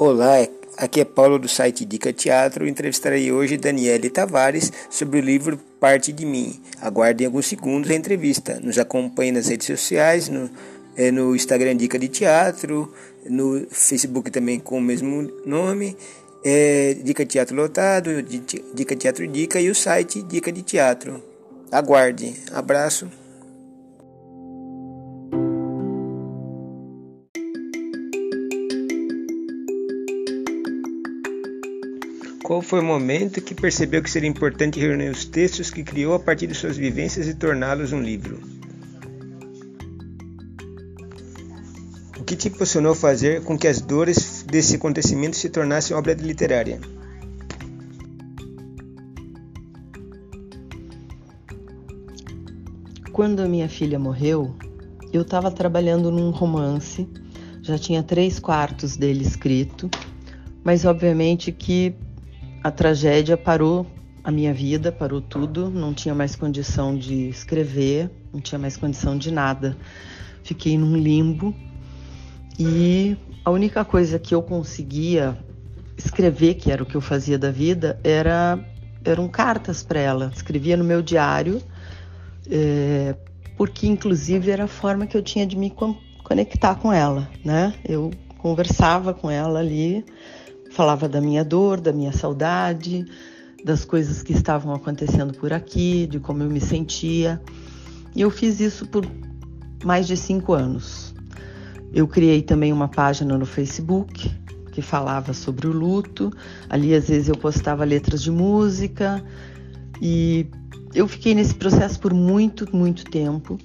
Olá, aqui é Paulo do site Dica Teatro. Entrevistarei hoje Daniele Tavares sobre o livro Parte de Mim. Aguardem alguns segundos a entrevista. Nos acompanhe nas redes sociais, no, é, no Instagram Dica de Teatro, no Facebook também com o mesmo nome, é, Dica Teatro Lotado, Dica Teatro Dica e o site Dica de Teatro. Aguarde. Abraço. Qual foi o momento que percebeu que seria importante reunir os textos que criou a partir de suas vivências e torná-los um livro? O que te impulsionou a fazer com que as dores desse acontecimento se tornassem obra literária? Quando a minha filha morreu, eu estava trabalhando num romance, já tinha três quartos dele escrito, mas obviamente que a tragédia parou a minha vida, parou tudo, não tinha mais condição de escrever, não tinha mais condição de nada. Fiquei num limbo e a única coisa que eu conseguia escrever, que era o que eu fazia da vida, era eram cartas para ela. Escrevia no meu diário, é, porque inclusive era a forma que eu tinha de me conectar com ela, né? Eu conversava com ela ali Falava da minha dor, da minha saudade, das coisas que estavam acontecendo por aqui, de como eu me sentia. E eu fiz isso por mais de cinco anos. Eu criei também uma página no Facebook que falava sobre o luto. Ali, às vezes, eu postava letras de música e eu fiquei nesse processo por muito, muito tempo.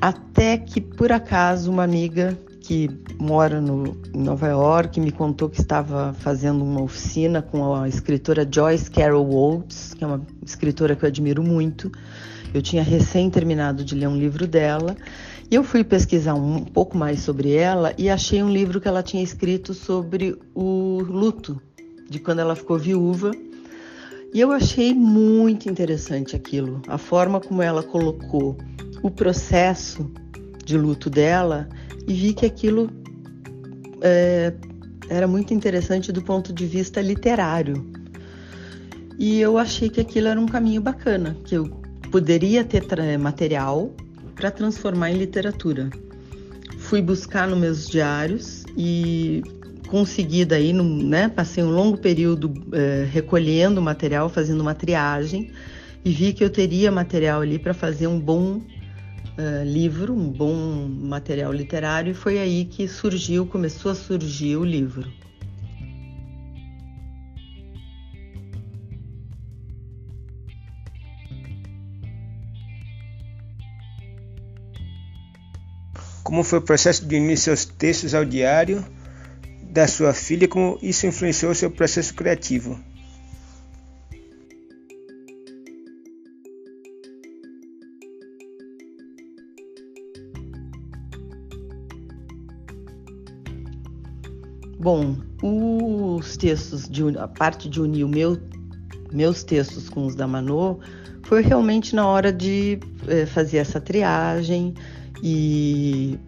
Até que, por acaso, uma amiga que mora no, em Nova York, me contou que estava fazendo uma oficina com a escritora Joyce Carol Oates, que é uma escritora que eu admiro muito. Eu tinha recém terminado de ler um livro dela e eu fui pesquisar um pouco mais sobre ela e achei um livro que ela tinha escrito sobre o luto, de quando ela ficou viúva. E eu achei muito interessante aquilo, a forma como ela colocou o processo de luto dela e vi que aquilo é, era muito interessante do ponto de vista literário. E eu achei que aquilo era um caminho bacana, que eu poderia ter material para transformar em literatura. Fui buscar nos meus diários e consegui daí, né, passei um longo período é, recolhendo material, fazendo uma triagem e vi que eu teria material ali para fazer um bom uh, livro, um bom material literário, e foi aí que surgiu, começou a surgir o livro. Como foi o processo de unir seus textos ao diário da sua filha como isso influenciou seu processo criativo? Bom, os textos, de, a parte de unir meu, meus textos com os da Manô foi realmente na hora de é, fazer essa triagem e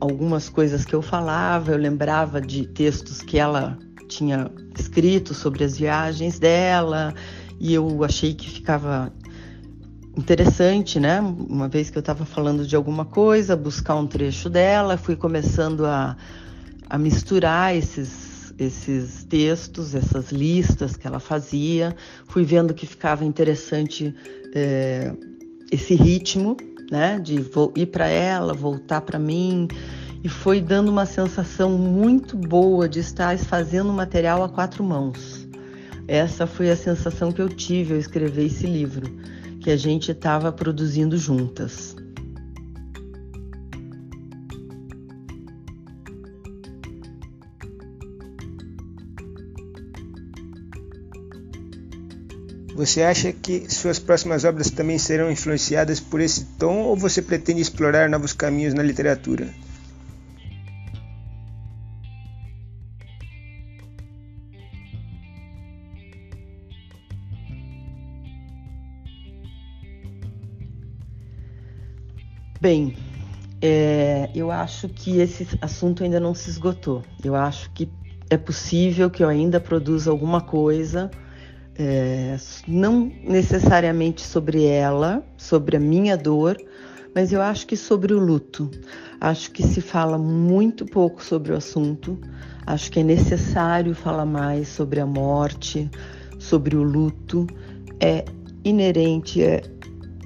algumas coisas que eu falava, eu lembrava de textos que ela tinha escrito sobre as viagens dela e eu achei que ficava interessante, né? Uma vez que eu estava falando de alguma coisa, buscar um trecho dela, fui começando a a misturar esses, esses textos, essas listas que ela fazia. Fui vendo que ficava interessante é, esse ritmo, né, de ir para ela, voltar para mim, e foi dando uma sensação muito boa de estar fazendo material a quatro mãos. Essa foi a sensação que eu tive ao escrever esse livro, que a gente estava produzindo juntas. Você acha que suas próximas obras também serão influenciadas por esse tom ou você pretende explorar novos caminhos na literatura? Bem, é, eu acho que esse assunto ainda não se esgotou. Eu acho que é possível que eu ainda produza alguma coisa, é, não necessariamente sobre ela, sobre a minha dor, mas eu acho que sobre o luto. Acho que se fala muito pouco sobre o assunto. Acho que é necessário falar mais sobre a morte, sobre o luto. É inerente, é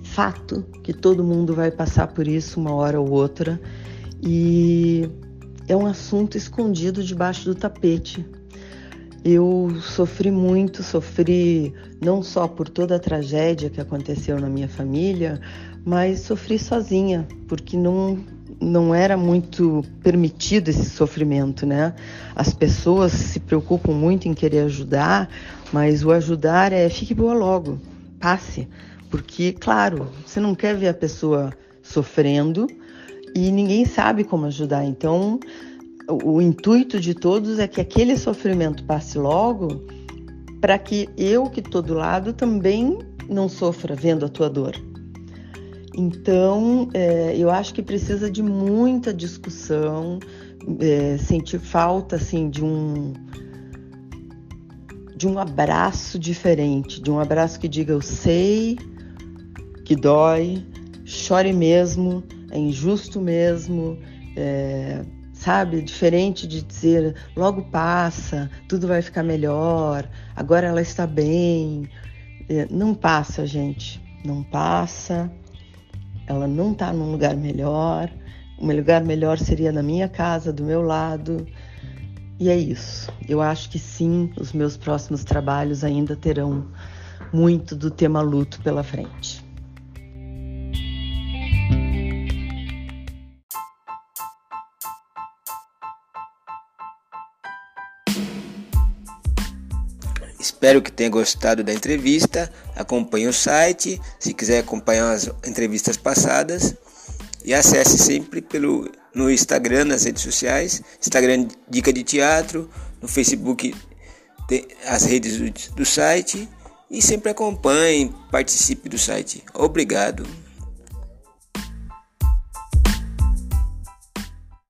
fato que todo mundo vai passar por isso uma hora ou outra. E é um assunto escondido debaixo do tapete. Eu sofri muito, sofri não só por toda a tragédia que aconteceu na minha família, mas sofri sozinha, porque não não era muito permitido esse sofrimento, né? As pessoas se preocupam muito em querer ajudar, mas o ajudar é fique boa logo, passe, porque claro, você não quer ver a pessoa sofrendo e ninguém sabe como ajudar. Então, o, intuito de todos é que aquele sofrimento passe logo, para que eu que estou do lado também não sofra vendo a tua dor. Então, é, eu acho que precisa de muita discussão, é, sentir falta assim de um de um abraço diferente, de um abraço que diga eu sei que dói, chore mesmo, é injusto mesmo, é, sabe? Diferente de dizer logo passa, tudo vai ficar melhor, agora ela está bem. É, não passa, gente, não passa ela não está num lugar melhor. Um lugar melhor seria na minha casa, do meu lado. E é isso. Eu acho que sim, os meus próximos trabalhos ainda terão muito do tema luto pela frente. Espero que tenha gostado da entrevista. Acompanhe o site, se quiser acompanhar as entrevistas passadas. E acesse sempre pelo no Instagram, nas redes sociais, Instagram Dica de Teatro, no Facebook as redes do, do site e sempre acompanhe, participe do site. Obrigado.